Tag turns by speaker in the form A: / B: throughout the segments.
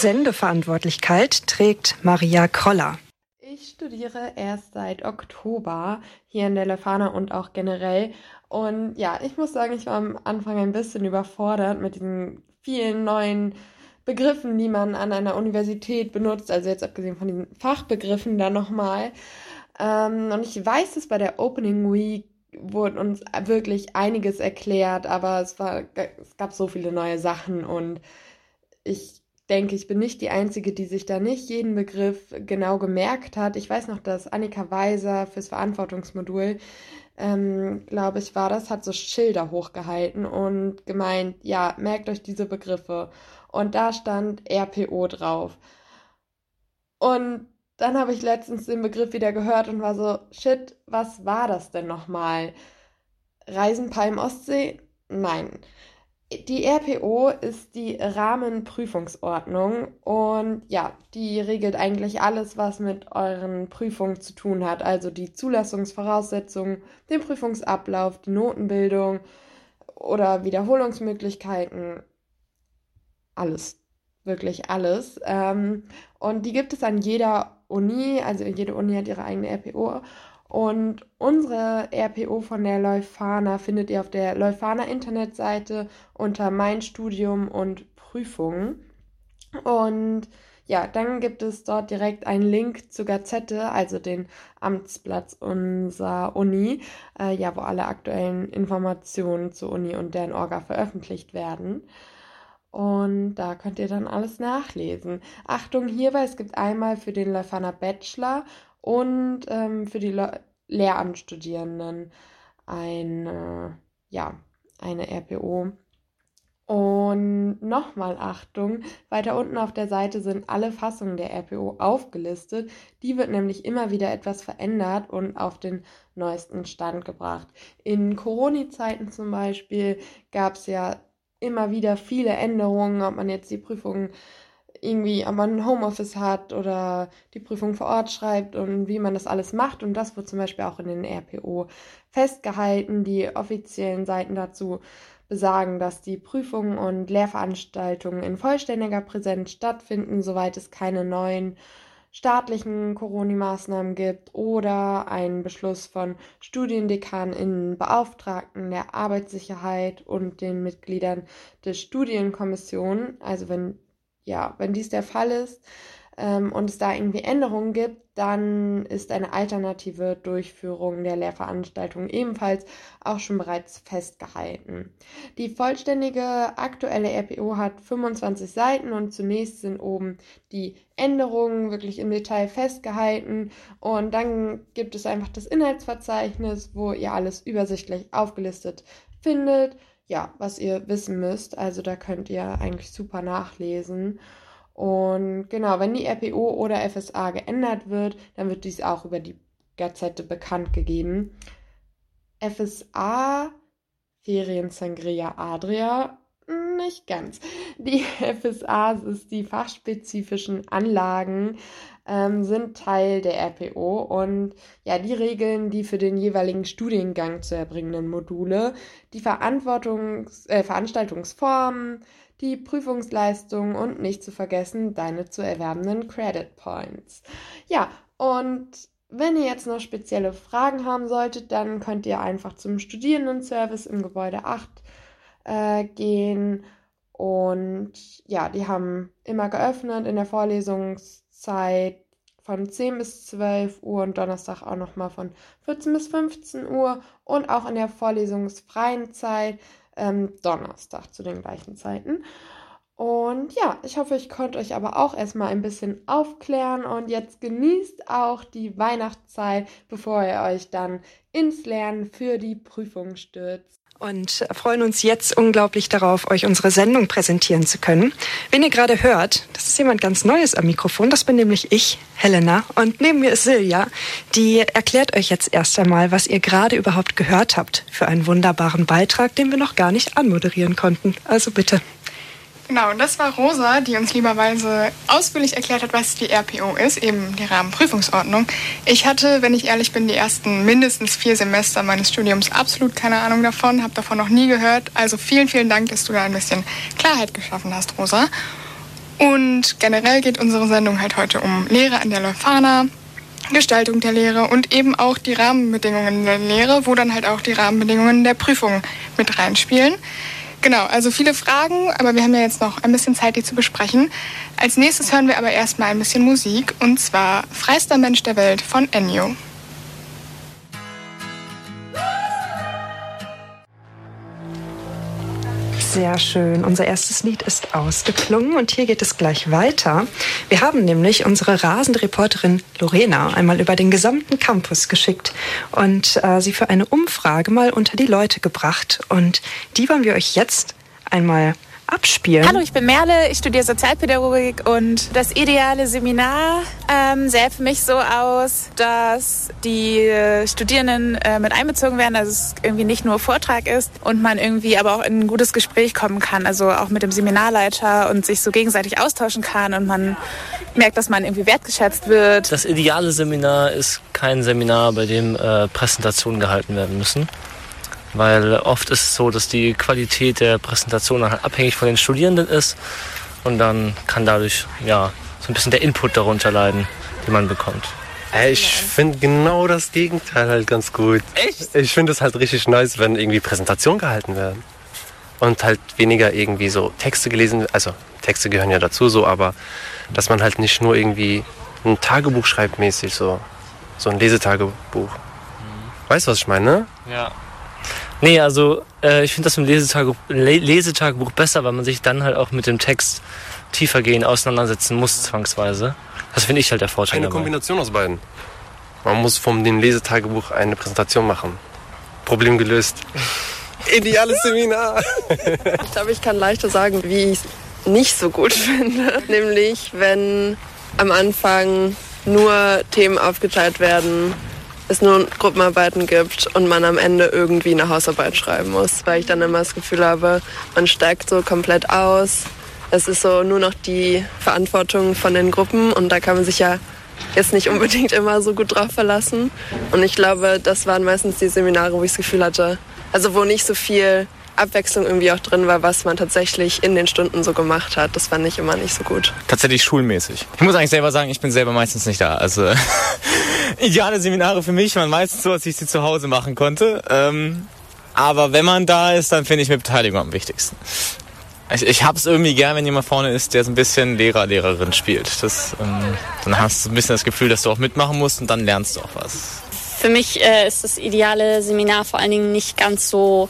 A: Sendeverantwortlichkeit trägt Maria Kroller.
B: Ich studiere erst seit Oktober hier in der Lefana und auch generell. Und ja, ich muss sagen, ich war am Anfang ein bisschen überfordert mit diesen vielen neuen Begriffen, die man an einer Universität benutzt. Also jetzt abgesehen von diesen Fachbegriffen da nochmal. Ähm, und ich weiß, dass bei der Opening Week wurde uns wirklich einiges erklärt, aber es, war, es gab so viele neue Sachen und ich denke, ich bin nicht die Einzige, die sich da nicht jeden Begriff genau gemerkt hat. Ich weiß noch, dass Annika Weiser fürs Verantwortungsmodul, ähm, glaube ich, war das, hat so Schilder hochgehalten und gemeint, ja, merkt euch diese Begriffe. Und da stand RPO drauf. Und dann habe ich letztens den Begriff wieder gehört und war so, shit, was war das denn nochmal? Reisen Palm Ostsee? Nein. Die RPO ist die Rahmenprüfungsordnung und ja, die regelt eigentlich alles, was mit euren Prüfungen zu tun hat. Also die Zulassungsvoraussetzungen, den Prüfungsablauf, die Notenbildung oder Wiederholungsmöglichkeiten. Alles, wirklich alles. Ähm, und die gibt es an jeder Uni, also jede Uni hat ihre eigene RPO und unsere RPO von der Leuphana findet ihr auf der Leuphana Internetseite unter Mein Studium und Prüfungen. Und ja, dann gibt es dort direkt einen Link zur Gazette, also den Amtsplatz unserer Uni, äh, ja, wo alle aktuellen Informationen zur Uni und deren Orga veröffentlicht werden. Und da könnt ihr dann alles nachlesen. Achtung hierbei, es gibt einmal für den Leuphana Bachelor und ähm, für die Le Lehramtsstudierenden eine, ja, eine RPO. Und nochmal Achtung, weiter unten auf der Seite sind alle Fassungen der RPO aufgelistet. Die wird nämlich immer wieder etwas verändert und auf den neuesten Stand gebracht. In Corona-Zeiten zum Beispiel gab es ja immer wieder viele Änderungen, ob man jetzt die Prüfungen irgendwie, man ein Homeoffice hat oder die Prüfung vor Ort schreibt und wie man das alles macht. Und das wird zum Beispiel auch in den RPO festgehalten. Die offiziellen Seiten dazu besagen, dass die Prüfungen und Lehrveranstaltungen in vollständiger Präsenz stattfinden, soweit es keine neuen staatlichen Corona-Maßnahmen gibt oder einen Beschluss von Studiendekaninnen, Beauftragten der Arbeitssicherheit und den Mitgliedern der Studienkommission, also wenn ja, wenn dies der Fall ist ähm, und es da irgendwie Änderungen gibt, dann ist eine alternative Durchführung der Lehrveranstaltung ebenfalls auch schon bereits festgehalten. Die vollständige aktuelle RPO hat 25 Seiten und zunächst sind oben die Änderungen wirklich im Detail festgehalten und dann gibt es einfach das Inhaltsverzeichnis, wo ihr alles übersichtlich aufgelistet findet ja, was ihr wissen müsst. Also da könnt ihr eigentlich super nachlesen. Und genau, wenn die RPO oder FSA geändert wird, dann wird dies auch über die Gazette bekannt gegeben. FSA, Ferien Sangria Adria, nicht ganz. Die FSA ist die fachspezifischen Anlagen, ähm, sind Teil der RPO und ja, die Regeln die für den jeweiligen Studiengang zu erbringenden Module, die Verantwortungs äh, Veranstaltungsformen, die Prüfungsleistung und nicht zu vergessen deine zu erwerbenden Credit Points. Ja, und wenn ihr jetzt noch spezielle Fragen haben solltet, dann könnt ihr einfach zum Studierendenservice im Gebäude 8 äh, gehen. Und ja, die haben immer geöffnet in der Vorlesungszeit von 10 bis 12 Uhr und Donnerstag auch nochmal von 14 bis 15 Uhr und auch in der vorlesungsfreien Zeit ähm, Donnerstag zu den gleichen Zeiten. Und ja, ich hoffe, ich konnte euch aber auch erstmal ein bisschen aufklären und jetzt genießt auch die Weihnachtszeit, bevor ihr euch dann ins Lernen für die Prüfung stürzt.
A: Und freuen uns jetzt unglaublich darauf, euch unsere Sendung präsentieren zu können. Wenn ihr gerade hört, das ist jemand ganz Neues am Mikrofon, das bin nämlich ich, Helena, und neben mir ist Silja, die erklärt euch jetzt erst einmal, was ihr gerade überhaupt gehört habt für einen wunderbaren Beitrag, den wir noch gar nicht anmoderieren konnten. Also bitte.
C: Genau, das war Rosa, die uns lieberweise ausführlich erklärt hat, was die RPO ist, eben die Rahmenprüfungsordnung. Ich hatte, wenn ich ehrlich bin, die ersten mindestens vier Semester meines Studiums absolut keine Ahnung davon, habe davon noch nie gehört. Also vielen, vielen Dank, dass du da ein bisschen Klarheit geschaffen hast, Rosa. Und generell geht unsere Sendung halt heute um Lehre an der Leuphana, Gestaltung der Lehre und eben auch die Rahmenbedingungen der Lehre, wo dann halt auch die Rahmenbedingungen der Prüfung mit reinspielen. Genau, also viele Fragen, aber wir haben ja jetzt noch ein bisschen Zeit, die zu besprechen. Als nächstes hören wir aber erstmal ein bisschen Musik und zwar Freister Mensch der Welt von Ennio.
A: Sehr schön. Unser erstes Lied ist ausgeklungen und hier geht es gleich weiter. Wir haben nämlich unsere rasende Reporterin Lorena einmal über den gesamten Campus geschickt und äh, sie für eine Umfrage mal unter die Leute gebracht. Und die wollen wir euch jetzt einmal abspielen.
D: Hallo, ich bin Merle, ich studiere Sozialpädagogik und das ideale Seminar ähm, sähe für mich so aus, dass die äh, Studierenden äh, mit einbezogen werden, dass es irgendwie nicht nur Vortrag ist und man irgendwie aber auch in ein gutes Gespräch kommen kann, also auch mit dem Seminarleiter und sich so gegenseitig austauschen kann und man merkt, dass man irgendwie wertgeschätzt wird.
E: Das ideale Seminar ist kein Seminar, bei dem äh, Präsentationen gehalten werden müssen weil oft ist es so, dass die Qualität der Präsentation halt abhängig von den Studierenden ist und dann kann dadurch ja so ein bisschen der Input darunter leiden, den man bekommt.
F: Ich finde genau das Gegenteil halt ganz gut.
E: Echt?
F: Ich finde es halt richtig nice, wenn irgendwie Präsentationen gehalten werden. Und halt weniger irgendwie so Texte gelesen, also Texte gehören ja dazu so, aber dass man halt nicht nur irgendwie ein Tagebuch schreibt mäßig, so, so ein Lesetagebuch. Mhm. Weißt du, was ich meine?
E: Ja. Nee, also äh, ich finde das im Lesetagebuch, Lesetagebuch besser, weil man sich dann halt auch mit dem Text tiefergehend auseinandersetzen muss, zwangsweise. Das finde ich halt der Vorteil.
F: Eine
E: dabei.
F: Kombination aus beiden. Man muss vom dem Lesetagebuch eine Präsentation machen. Problem gelöst. Ideales Seminar.
G: Ich glaube, ich kann leichter sagen, wie ich es nicht so gut finde. Nämlich, wenn am Anfang nur Themen aufgeteilt werden, es nur Gruppenarbeiten gibt und man am Ende irgendwie eine Hausarbeit schreiben muss, weil ich dann immer das Gefühl habe, man steigt so komplett aus. Es ist so nur noch die Verantwortung von den Gruppen und da kann man sich ja jetzt nicht unbedingt immer so gut drauf verlassen. Und ich glaube, das waren meistens die Seminare, wo ich das Gefühl hatte, also wo nicht so viel Abwechslung irgendwie auch drin war, was man tatsächlich in den Stunden so gemacht hat. Das fand ich immer nicht so gut.
H: Tatsächlich schulmäßig. Ich muss eigentlich selber sagen, ich bin selber meistens nicht da. Also ideale Seminare für mich waren meistens so, als ich sie zu Hause machen konnte. Ähm, aber wenn man da ist, dann finde ich mit Beteiligung am wichtigsten. Ich, ich habe es irgendwie gern, wenn jemand vorne ist, der so ein bisschen Lehrer, Lehrerin spielt. Das, ähm, dann hast du ein bisschen das Gefühl, dass du auch mitmachen musst und dann lernst du auch was.
I: Für mich äh, ist das ideale Seminar vor allen Dingen nicht ganz so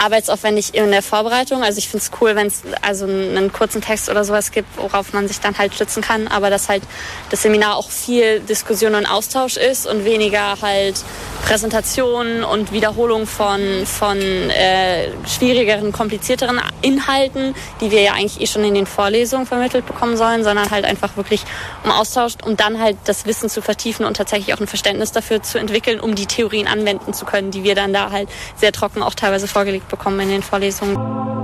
I: arbeitsaufwendig in der Vorbereitung. Also ich finde es cool, wenn es also einen kurzen Text oder sowas gibt, worauf man sich dann halt stützen kann, aber dass halt das Seminar auch viel Diskussion und Austausch ist und weniger halt Präsentation und Wiederholung von, von äh, schwierigeren, komplizierteren Inhalten, die wir ja eigentlich eh schon in den Vorlesungen vermittelt bekommen sollen, sondern halt einfach wirklich um Austausch, um dann halt das Wissen zu vertiefen und tatsächlich auch ein Verständnis dafür zu entwickeln, um die Theorien anwenden zu können, die wir dann da halt sehr trocken auch teilweise vorgelegt bekommen in den Vorlesungen.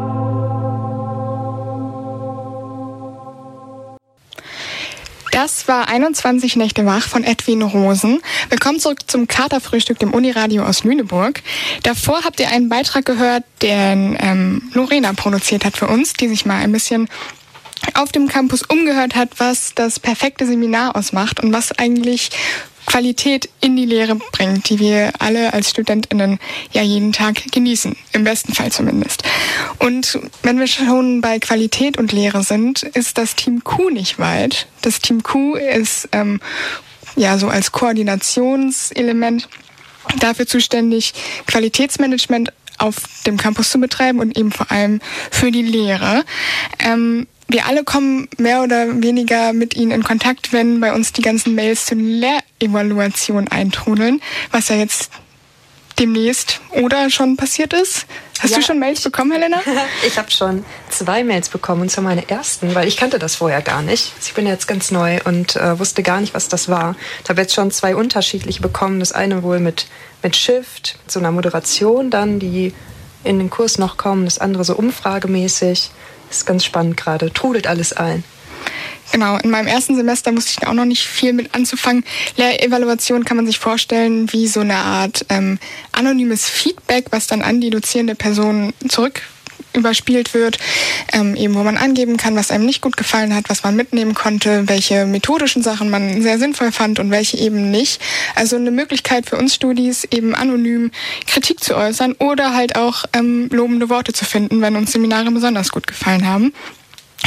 C: Das war 21 Nächte wach von Edwin Rosen. Willkommen zurück zum Katerfrühstück, dem Uniradio aus Lüneburg. Davor habt ihr einen Beitrag gehört, den ähm, Lorena produziert hat für uns, die sich mal ein bisschen auf dem Campus umgehört hat, was das perfekte Seminar ausmacht und was eigentlich Qualität in die Lehre bringt, die wir alle als Studentinnen ja jeden Tag genießen, im besten Fall zumindest. Und wenn wir schon bei Qualität und Lehre sind, ist das Team Q nicht weit. Das Team Q ist ähm, ja so als Koordinationselement dafür zuständig, Qualitätsmanagement auf dem Campus zu betreiben und eben vor allem für die Lehre. Ähm, wir alle kommen mehr oder weniger mit ihnen in Kontakt, wenn bei uns die ganzen Mails zur Lehrevaluation eintrudeln, was ja jetzt demnächst oder schon passiert ist. Hast ja, du schon Mails bekommen, Helena?
A: ich habe schon zwei Mails bekommen, und zwar meine ersten, weil ich kannte das vorher gar nicht. Ich bin jetzt ganz neu und äh, wusste gar nicht, was das war. Ich habe jetzt schon zwei unterschiedliche bekommen. Das eine wohl mit, mit Shift, mit so einer Moderation dann, die in den Kurs noch kommen. Das andere so umfragemäßig. Ist ganz spannend gerade. Trudelt alles ein.
C: Genau, in meinem ersten Semester musste ich auch noch nicht viel mit anzufangen. Lehrevaluation kann man sich vorstellen wie so eine Art ähm, anonymes Feedback, was dann an die dozierende Person zurück überspielt wird, ähm, eben wo man angeben kann, was einem nicht gut gefallen hat, was man mitnehmen konnte, welche methodischen Sachen man sehr sinnvoll fand und welche eben nicht. Also eine Möglichkeit für uns Studis, eben anonym Kritik zu äußern oder halt auch ähm, lobende Worte zu finden, wenn uns Seminare besonders gut gefallen haben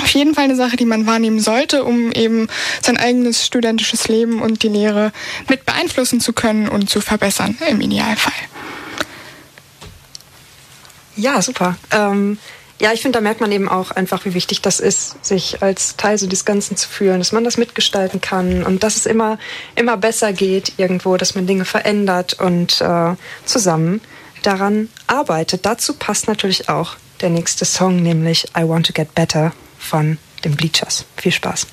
C: auf jeden Fall eine Sache, die man wahrnehmen sollte, um eben sein eigenes studentisches Leben und die Lehre mit beeinflussen zu können und zu verbessern im Idealfall.
A: Ja, super. Ähm, ja, ich finde, da merkt man eben auch einfach, wie wichtig das ist, sich als Teil so des Ganzen zu fühlen, dass man das mitgestalten kann und dass es immer, immer besser geht irgendwo, dass man Dinge verändert und äh, zusammen daran arbeitet. Dazu passt natürlich auch der nächste Song, nämlich I Want to Get Better von den Bleachers. Viel Spaß.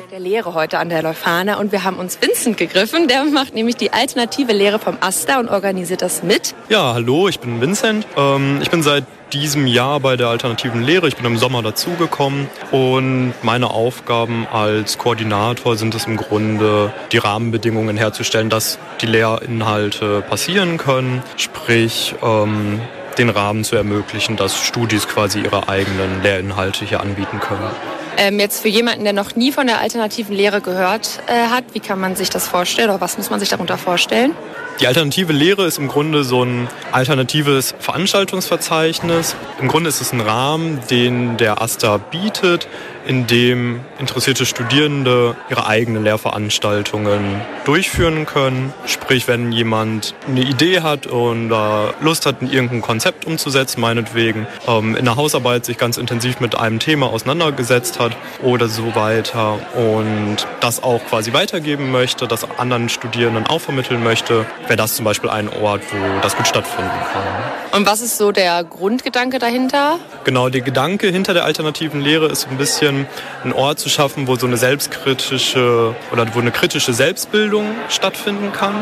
J: Tag der Lehre heute an der Leuphana und wir haben uns Vincent gegriffen. Der macht nämlich die alternative Lehre vom AStA und organisiert das mit.
K: Ja, hallo, ich bin Vincent. Ähm, ich bin seit diesem Jahr bei der alternativen Lehre. Ich bin im Sommer dazugekommen und meine Aufgaben als Koordinator sind es im Grunde, die Rahmenbedingungen herzustellen, dass die Lehrinhalte passieren können, sprich ähm, den Rahmen zu ermöglichen, dass Studis quasi ihre eigenen Lehrinhalte hier anbieten können.
J: Ähm, jetzt für jemanden, der noch nie von der alternativen Lehre gehört äh, hat, wie kann man sich das vorstellen oder was muss man sich darunter vorstellen?
K: Die alternative Lehre ist im Grunde so ein alternatives Veranstaltungsverzeichnis. Im Grunde ist es ein Rahmen, den der AStA bietet, in dem interessierte Studierende ihre eigenen Lehrveranstaltungen durchführen können. Sprich, wenn jemand eine Idee hat und Lust hat, irgendein Konzept umzusetzen, meinetwegen, ähm, in der Hausarbeit sich ganz intensiv mit einem Thema auseinandergesetzt hat oder so weiter und das auch quasi weitergeben möchte, das anderen Studierenden auch vermitteln möchte, wäre das zum Beispiel ein Ort, wo das gut stattfinden kann.
J: Und was ist so der Grundgedanke dahinter?
K: Genau, der Gedanke hinter der alternativen Lehre ist ein bisschen einen Ort zu schaffen, wo so eine selbstkritische oder wo eine kritische Selbstbildung stattfinden kann.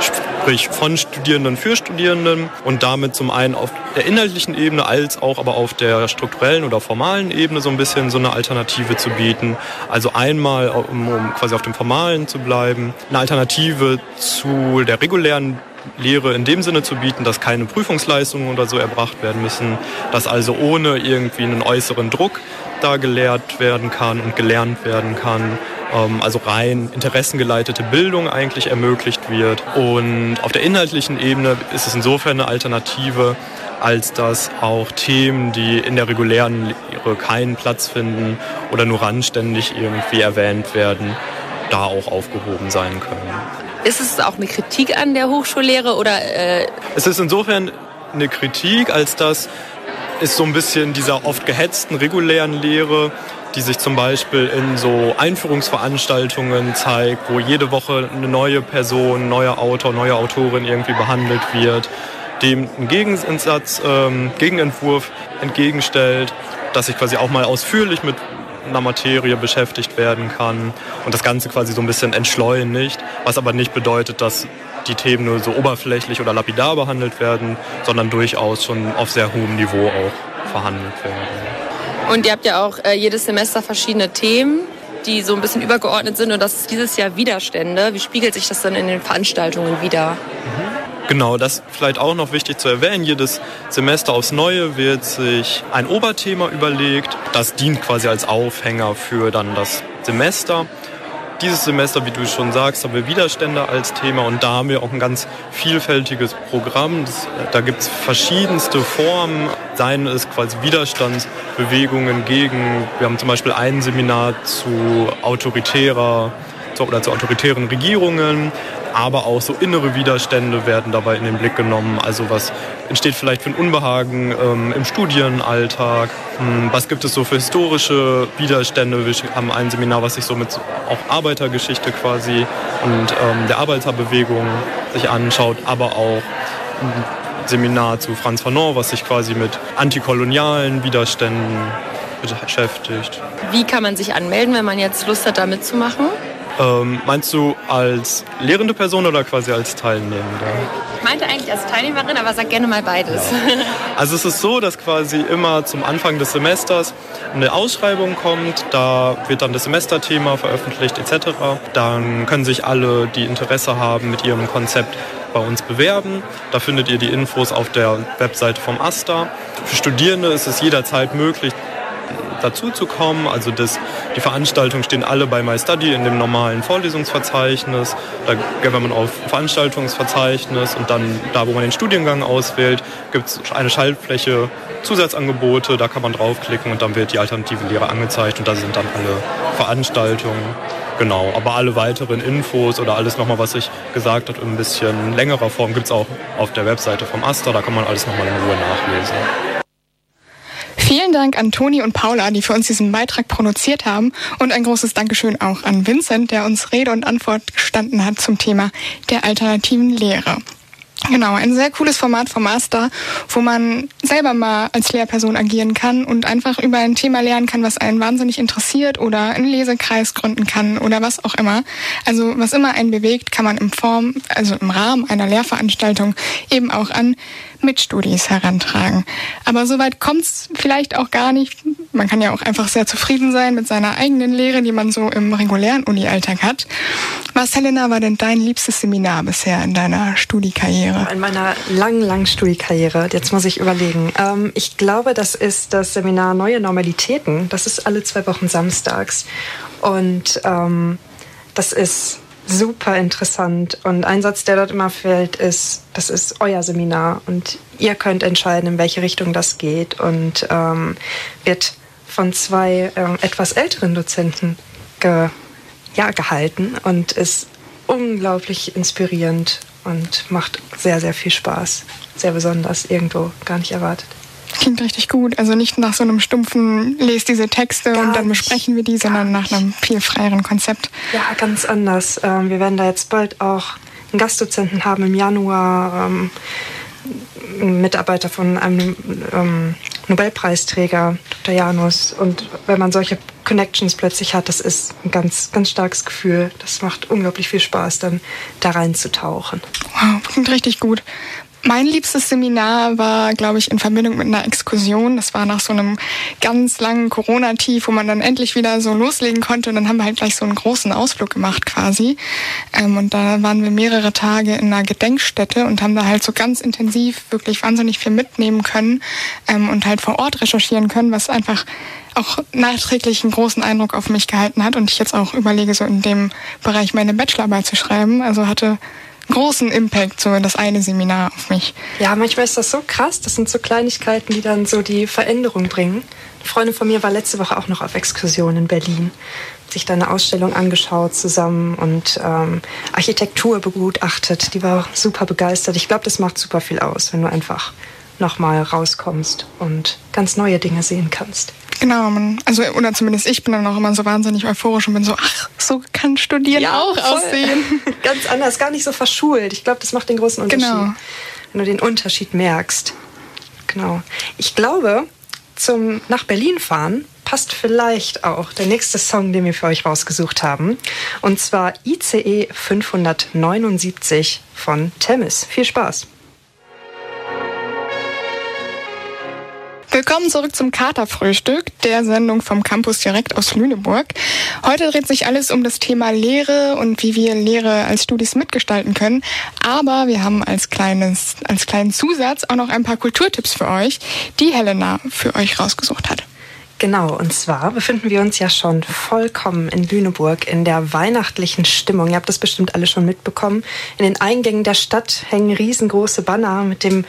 K: Sprich von Studierenden für Studierenden und damit zum einen auf der inhaltlichen Ebene als auch aber auf der strukturellen oder formalen Ebene so ein bisschen so eine Alternative zu bieten. Also einmal, um, um quasi auf dem Formalen zu bleiben, eine Alternative zu der regulären Lehre in dem Sinne zu bieten, dass keine Prüfungsleistungen oder so erbracht werden müssen, dass also ohne irgendwie einen äußeren Druck da gelehrt werden kann und gelernt werden kann. Ähm, also rein interessengeleitete Bildung eigentlich ermöglicht wird. Und auf der inhaltlichen Ebene ist es insofern eine Alternative, als dass auch Themen, die in der regulären Lehre keinen Platz finden oder nur randständig irgendwie erwähnt werden, da auch aufgehoben sein können.
J: Ist es auch eine Kritik an der Hochschullehre oder? Äh
K: es ist insofern eine Kritik, als dass es so ein bisschen dieser oft gehetzten regulären Lehre, die sich zum Beispiel in so Einführungsveranstaltungen zeigt, wo jede Woche eine neue Person, neuer Autor, neue Autorin irgendwie behandelt wird, dem ein Gegensatz, ähm, Gegenentwurf entgegenstellt, dass sich quasi auch mal ausführlich mit einer Materie beschäftigt werden kann und das Ganze quasi so ein bisschen entschleunigt, was aber nicht bedeutet, dass die Themen nur so oberflächlich oder lapidar behandelt werden, sondern durchaus schon auf sehr hohem Niveau auch verhandelt werden.
J: Und ihr habt ja auch äh, jedes Semester verschiedene Themen, die so ein bisschen übergeordnet sind und das ist dieses Jahr Widerstände. Wie spiegelt sich das dann in den Veranstaltungen wieder? Mhm.
K: Genau, das vielleicht auch noch wichtig zu erwähnen. Jedes Semester aufs Neue wird sich ein Oberthema überlegt. Das dient quasi als Aufhänger für dann das Semester. Dieses Semester, wie du schon sagst, haben wir Widerstände als Thema und da haben wir auch ein ganz vielfältiges Programm. Das, da gibt es verschiedenste Formen, seien es quasi Widerstandsbewegungen gegen, wir haben zum Beispiel ein Seminar zu autoritärer oder zu autoritären Regierungen, aber auch so innere Widerstände werden dabei in den Blick genommen. Also was entsteht vielleicht für ein Unbehagen ähm, im Studienalltag? Hm, was gibt es so für historische Widerstände? Wir haben ein Seminar, was sich so mit auch Arbeitergeschichte quasi und ähm, der Arbeiterbewegung sich anschaut, aber auch ein Seminar zu Franz Fanon, was sich quasi mit antikolonialen Widerständen beschäftigt.
J: Wie kann man sich anmelden, wenn man jetzt Lust hat, da mitzumachen?
K: Ähm, meinst du als lehrende Person oder quasi als Teilnehmende?
J: Ich meinte eigentlich als Teilnehmerin, aber sag gerne mal beides. Ja.
K: Also es ist so, dass quasi immer zum Anfang des Semesters eine Ausschreibung kommt, da wird dann das Semesterthema veröffentlicht etc. Dann können sich alle, die Interesse haben, mit ihrem Konzept bei uns bewerben. Da findet ihr die Infos auf der Webseite vom AStA. Für Studierende ist es jederzeit möglich, dazu zu kommen. Also das, die Veranstaltungen stehen alle bei MyStudy in dem normalen Vorlesungsverzeichnis. Da geht man auf Veranstaltungsverzeichnis und dann da, wo man den Studiengang auswählt, gibt es eine Schaltfläche Zusatzangebote. Da kann man draufklicken und dann wird die alternative Lehre angezeigt und da sind dann alle Veranstaltungen. Genau, aber alle weiteren Infos oder alles nochmal, was ich gesagt habe, in ein bisschen längerer Form gibt es auch auf der Webseite vom Aster. Da kann man alles nochmal in Ruhe nachlesen.
C: Vielen Dank an Toni und Paula, die für uns diesen Beitrag produziert haben. Und ein großes Dankeschön auch an Vincent, der uns Rede und Antwort gestanden hat zum Thema der alternativen Lehre. Genau, ein sehr cooles Format vom Master, wo man selber mal als Lehrperson agieren kann und einfach über ein Thema lernen kann, was einen wahnsinnig interessiert oder einen Lesekreis gründen kann oder was auch immer. Also was immer einen bewegt, kann man im Form, also im Rahmen einer Lehrveranstaltung eben auch an Mitstudis herantragen. Aber soweit kommt's vielleicht auch gar nicht. Man kann ja auch einfach sehr zufrieden sein mit seiner eigenen Lehre, die man so im regulären Uni-Alltag hat. Was, Helena, war denn dein liebstes Seminar bisher in deiner Studiekarriere?
A: In meiner langen, langen Studiekarriere. Jetzt muss ich überlegen. Ähm, ich glaube, das ist das Seminar Neue Normalitäten. Das ist alle zwei Wochen samstags. Und ähm, das ist super interessant. Und ein Satz, der dort immer fällt, ist, das ist euer Seminar und ihr könnt entscheiden, in welche Richtung das geht. Und ähm, wird von zwei ähm, etwas älteren Dozenten ge, ja, gehalten und ist unglaublich inspirierend und macht sehr, sehr viel Spaß. Sehr besonders, irgendwo gar nicht erwartet.
C: Klingt richtig gut. Also nicht nach so einem stumpfen, lest diese Texte Gar und dann besprechen wir die, sondern nach einem viel freieren Konzept.
A: Ja, ganz anders. Ähm, wir werden da jetzt bald auch einen Gastdozenten haben im Januar. Ähm, ein Mitarbeiter von einem ähm, Nobelpreisträger, Dr. Janus. Und wenn man solche Connections plötzlich hat, das ist ein ganz, ganz starkes Gefühl. Das macht unglaublich viel Spaß, dann da reinzutauchen.
C: Wow, klingt richtig gut. Mein liebstes Seminar war, glaube ich, in Verbindung mit einer Exkursion. Das war nach so einem ganz langen Corona-Tief, wo man dann endlich wieder so loslegen konnte. Und dann haben wir halt gleich so einen großen Ausflug gemacht quasi. Ähm, und da waren wir mehrere Tage in einer Gedenkstätte und haben da halt so ganz intensiv wirklich wahnsinnig viel mitnehmen können ähm, und halt vor Ort recherchieren können, was einfach auch nachträglich einen großen Eindruck auf mich gehalten hat und ich jetzt auch überlege, so in dem Bereich meine Bachelorarbeit zu schreiben. Also hatte großen Impact, so das eine Seminar auf mich.
A: Ja, manchmal ist das so krass. Das sind so Kleinigkeiten, die dann so die Veränderung bringen. Eine Freundin von mir war letzte Woche auch noch auf Exkursion in Berlin, hat sich da eine Ausstellung angeschaut zusammen und ähm, Architektur begutachtet. Die war super begeistert. Ich glaube, das macht super viel aus, wenn du einfach nochmal rauskommst und ganz neue Dinge sehen kannst.
C: Genau, man, also oder zumindest ich bin dann auch immer so wahnsinnig euphorisch und bin so, ach, so kann Studieren ja, auch voll. aussehen.
A: Ganz anders, gar nicht so verschult. Ich glaube, das macht den großen Unterschied. Genau. Wenn du den Unterschied merkst. Genau. Ich glaube, zum nach Berlin fahren passt vielleicht auch der nächste Song, den wir für euch rausgesucht haben. Und zwar ICE 579 von Temis. Viel Spaß.
C: Willkommen zurück zum Katerfrühstück, der Sendung vom Campus direkt aus Lüneburg. Heute dreht sich alles um das Thema Lehre und wie wir Lehre als Studis mitgestalten können. Aber wir haben als kleines, als kleinen Zusatz auch noch ein paar Kulturtipps für euch, die Helena für euch rausgesucht hat.
A: Genau, und zwar befinden wir uns ja schon vollkommen in Lüneburg in der weihnachtlichen Stimmung. Ihr habt das bestimmt alle schon mitbekommen. In den Eingängen der Stadt hängen riesengroße Banner mit dem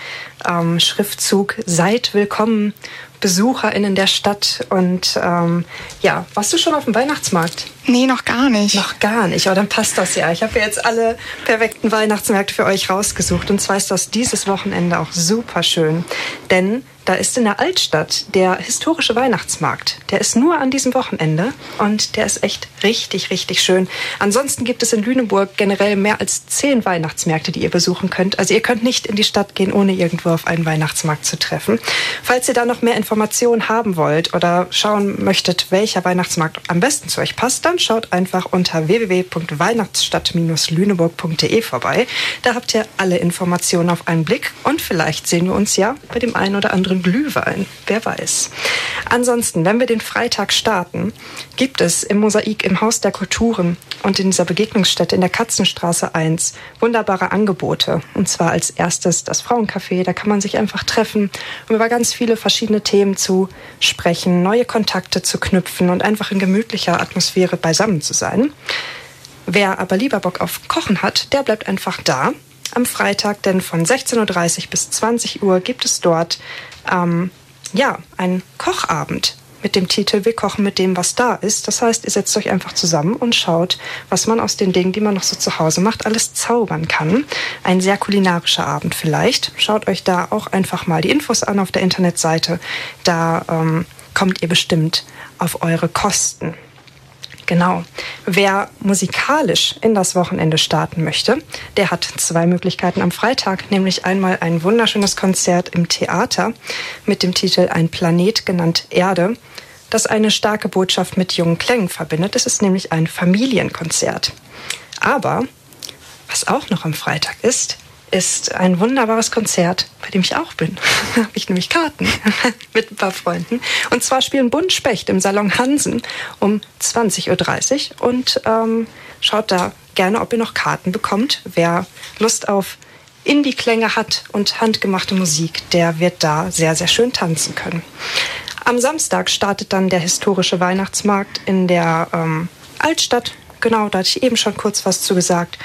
A: ähm, Schriftzug Seid willkommen, BesucherInnen der Stadt. Und ähm, ja, warst du schon auf dem Weihnachtsmarkt?
C: Nee, noch gar nicht.
A: Noch gar nicht, aber dann passt das ja. Ich habe ja jetzt alle perfekten Weihnachtsmärkte für euch rausgesucht. Und zwar ist das dieses Wochenende auch super schön. Denn da ist in der Altstadt der historische Weihnachtsmarkt. Der ist nur an diesem Wochenende und der ist echt richtig, richtig schön. Ansonsten gibt es in Lüneburg generell mehr als zehn Weihnachtsmärkte, die ihr besuchen könnt. Also ihr könnt nicht in die Stadt gehen, ohne irgendwo auf einen Weihnachtsmarkt zu treffen. Falls ihr da noch mehr Informationen haben wollt oder schauen möchtet, welcher Weihnachtsmarkt am besten zu euch passt, dann schaut einfach unter www.weihnachtsstadt-lüneburg.de vorbei. Da habt ihr alle Informationen auf einen Blick und vielleicht sehen wir uns ja bei dem einen oder anderen Glühwein. Wer weiß. Ansonsten, wenn wir den Freitag starten, gibt es im Mosaik im Haus der Kulturen und in dieser Begegnungsstätte in der Katzenstraße 1 wunderbare Angebote. Und zwar als erstes das Frauencafé. Da kann man sich einfach treffen, um über ganz viele verschiedene Themen zu sprechen, neue Kontakte zu knüpfen und einfach in gemütlicher Atmosphäre beisammen zu sein. Wer aber lieber Bock auf Kochen hat, der bleibt einfach da am Freitag, denn von 16.30 Uhr bis 20 Uhr gibt es dort ähm, ja, einen Kochabend mit dem Titel Wir kochen mit dem, was da ist. Das heißt, ihr setzt euch einfach zusammen und schaut, was man aus den Dingen, die man noch so zu Hause macht, alles zaubern kann. Ein sehr kulinarischer Abend vielleicht. Schaut euch da auch einfach mal die Infos an auf der Internetseite. Da ähm, kommt ihr bestimmt auf eure Kosten. Genau. Wer musikalisch in das Wochenende starten möchte, der hat zwei Möglichkeiten am Freitag, nämlich einmal ein wunderschönes Konzert im Theater mit dem Titel Ein Planet genannt Erde, das eine starke Botschaft mit jungen Klängen verbindet. Es ist nämlich ein Familienkonzert. Aber was auch noch am Freitag ist, ist ein wunderbares Konzert, bei dem ich auch bin. da habe ich nämlich Karten mit ein paar Freunden. Und zwar spielen Bund Specht im Salon Hansen um 20.30 Uhr. Und ähm, schaut da gerne, ob ihr noch Karten bekommt. Wer Lust auf Indie-Klänge hat und handgemachte Musik, der wird da sehr, sehr schön tanzen können. Am Samstag startet dann der historische Weihnachtsmarkt in der ähm, Altstadt. Genau, da hatte ich eben schon kurz was zu gesagt.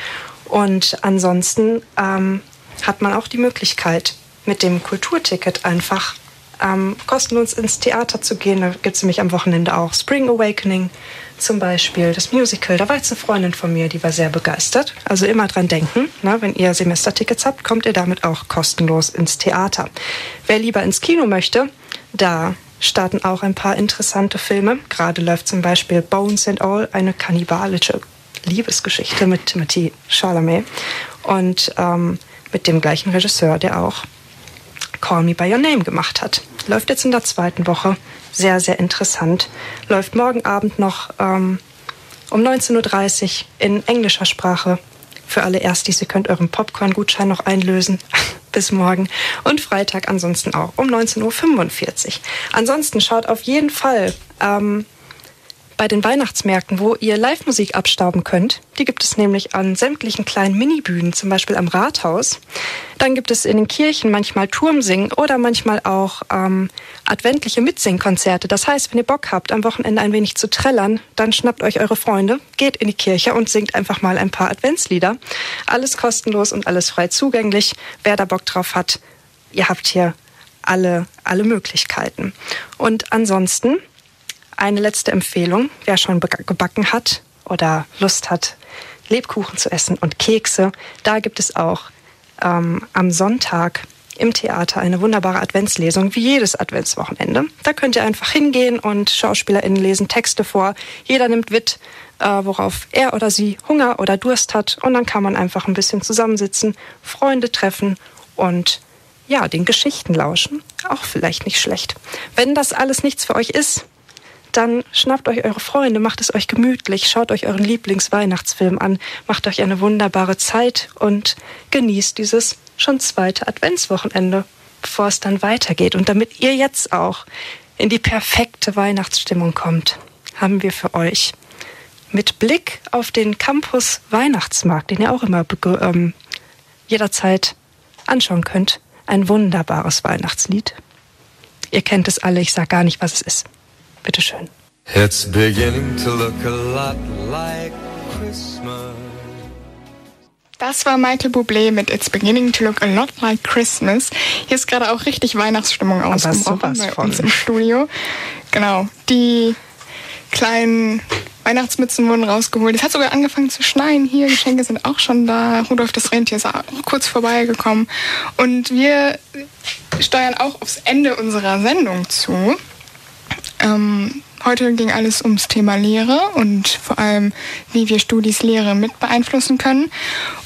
A: Und ansonsten ähm, hat man auch die Möglichkeit, mit dem Kulturticket einfach ähm, kostenlos ins Theater zu gehen. Da gibt es nämlich am Wochenende auch Spring Awakening zum Beispiel, das Musical. Da war jetzt eine Freundin von mir, die war sehr begeistert. Also immer dran denken, na, wenn ihr Semestertickets habt, kommt ihr damit auch kostenlos ins Theater. Wer lieber ins Kino möchte, da starten auch ein paar interessante Filme. Gerade läuft zum Beispiel Bones and All, eine kannibalische Liebesgeschichte mit Timothy Chalamet und ähm, mit dem gleichen Regisseur, der auch Call Me By Your Name gemacht hat. Läuft jetzt in der zweiten Woche. Sehr, sehr interessant. Läuft morgen Abend noch ähm, um 19.30 Uhr in englischer Sprache. Für alle Erstis, ihr könnt euren Popcorn-Gutschein noch einlösen. Bis morgen. Und Freitag ansonsten auch um 19.45 Uhr. Ansonsten schaut auf jeden Fall ähm, bei den Weihnachtsmärkten, wo ihr Live-Musik abstauben könnt. Die gibt es nämlich an sämtlichen kleinen Minibühnen, zum Beispiel am Rathaus. Dann gibt es in den Kirchen manchmal Turmsingen oder manchmal auch ähm, adventliche Mitsingkonzerte. Das heißt, wenn ihr Bock habt, am Wochenende ein wenig zu trällern, dann schnappt euch eure Freunde, geht in die Kirche und singt einfach mal ein paar Adventslieder. Alles kostenlos und alles frei zugänglich. Wer da Bock drauf hat, ihr habt hier alle, alle Möglichkeiten. Und ansonsten eine letzte Empfehlung, wer schon gebacken hat oder Lust hat, Lebkuchen zu essen und Kekse, da gibt es auch ähm, am Sonntag im Theater eine wunderbare Adventslesung, wie jedes Adventswochenende. Da könnt ihr einfach hingehen und SchauspielerInnen lesen Texte vor. Jeder nimmt mit, äh, worauf er oder sie Hunger oder Durst hat. Und dann kann man einfach ein bisschen zusammensitzen, Freunde treffen und ja, den Geschichten lauschen. Auch vielleicht nicht schlecht. Wenn das alles nichts für euch ist, dann schnappt euch eure Freunde, macht es euch gemütlich, schaut euch euren Lieblingsweihnachtsfilm an, macht euch eine wunderbare Zeit und genießt dieses schon zweite Adventswochenende, bevor es dann weitergeht. Und damit ihr jetzt auch in die perfekte Weihnachtsstimmung kommt, haben wir für euch mit Blick auf den Campus Weihnachtsmarkt, den ihr auch immer ähm, jederzeit anschauen könnt, ein wunderbares Weihnachtslied. Ihr kennt es alle, ich sage gar nicht, was es ist. Bitteschön. It's beginning to look a lot like Christmas.
C: Das war Michael Bublé mit It's Beginning to Look a Lot Like Christmas. Hier ist gerade auch richtig Weihnachtsstimmung ausgebrochen bei uns im Studio. Genau. Die kleinen Weihnachtsmützen wurden rausgeholt. Es hat sogar angefangen zu schneien hier. Geschenke sind auch schon da. Rudolf das Rentier ist auch kurz vorbeigekommen. Und wir steuern auch aufs Ende unserer Sendung zu. Ähm, heute ging alles ums Thema Lehre und vor allem, wie wir Studis Lehre mit beeinflussen können.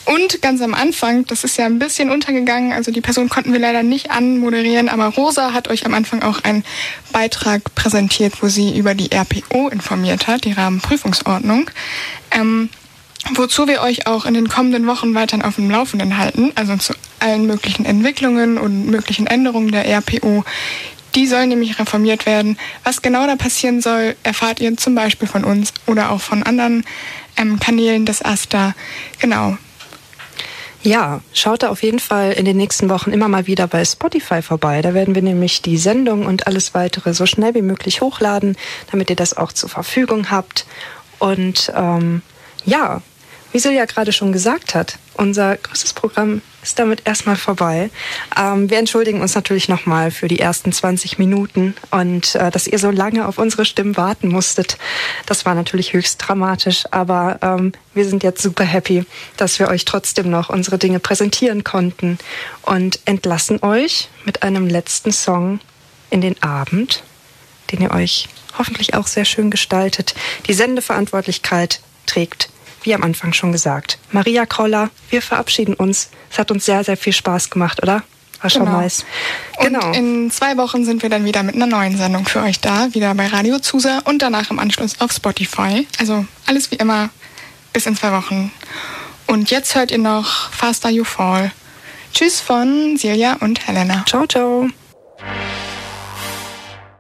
C: Und ganz am Anfang, das ist ja ein bisschen untergegangen, also die Person konnten wir leider nicht anmoderieren, aber Rosa hat euch am Anfang auch einen Beitrag präsentiert, wo sie über die RPO informiert hat, die Rahmenprüfungsordnung. Ähm, wozu wir euch auch in den kommenden Wochen weiterhin auf dem Laufenden halten, also zu allen möglichen Entwicklungen und möglichen Änderungen der RPO. Die soll nämlich reformiert werden. Was genau da passieren soll, erfahrt ihr zum Beispiel von uns oder auch von anderen ähm, Kanälen des AStA. Genau.
A: Ja, schaut da auf jeden Fall in den nächsten Wochen immer mal wieder bei Spotify vorbei. Da werden wir nämlich die Sendung und alles weitere so schnell wie möglich hochladen, damit ihr das auch zur Verfügung habt. Und ähm, ja, wie Silja gerade schon gesagt hat, unser größtes Programm ist damit erstmal vorbei. Ähm, wir entschuldigen uns natürlich nochmal für die ersten 20 Minuten und äh, dass ihr so lange auf unsere Stimmen warten musstet. Das war natürlich höchst dramatisch, aber ähm, wir sind jetzt super happy, dass wir euch trotzdem noch unsere Dinge präsentieren konnten und entlassen euch mit einem letzten Song in den Abend, den ihr euch hoffentlich auch sehr schön gestaltet. Die Sendeverantwortlichkeit trägt wie am Anfang schon gesagt. Maria Kroller, wir verabschieden uns. Es hat uns sehr, sehr viel Spaß gemacht, oder? War schon
C: Genau.
A: nice.
C: Und in zwei Wochen sind wir dann wieder mit einer neuen Sendung für euch da, wieder bei Radio Zusa und danach im Anschluss auf Spotify. Also alles wie immer bis in zwei Wochen. Und jetzt hört ihr noch Faster You Fall. Tschüss von Silja und Helena.
A: Ciao, ciao.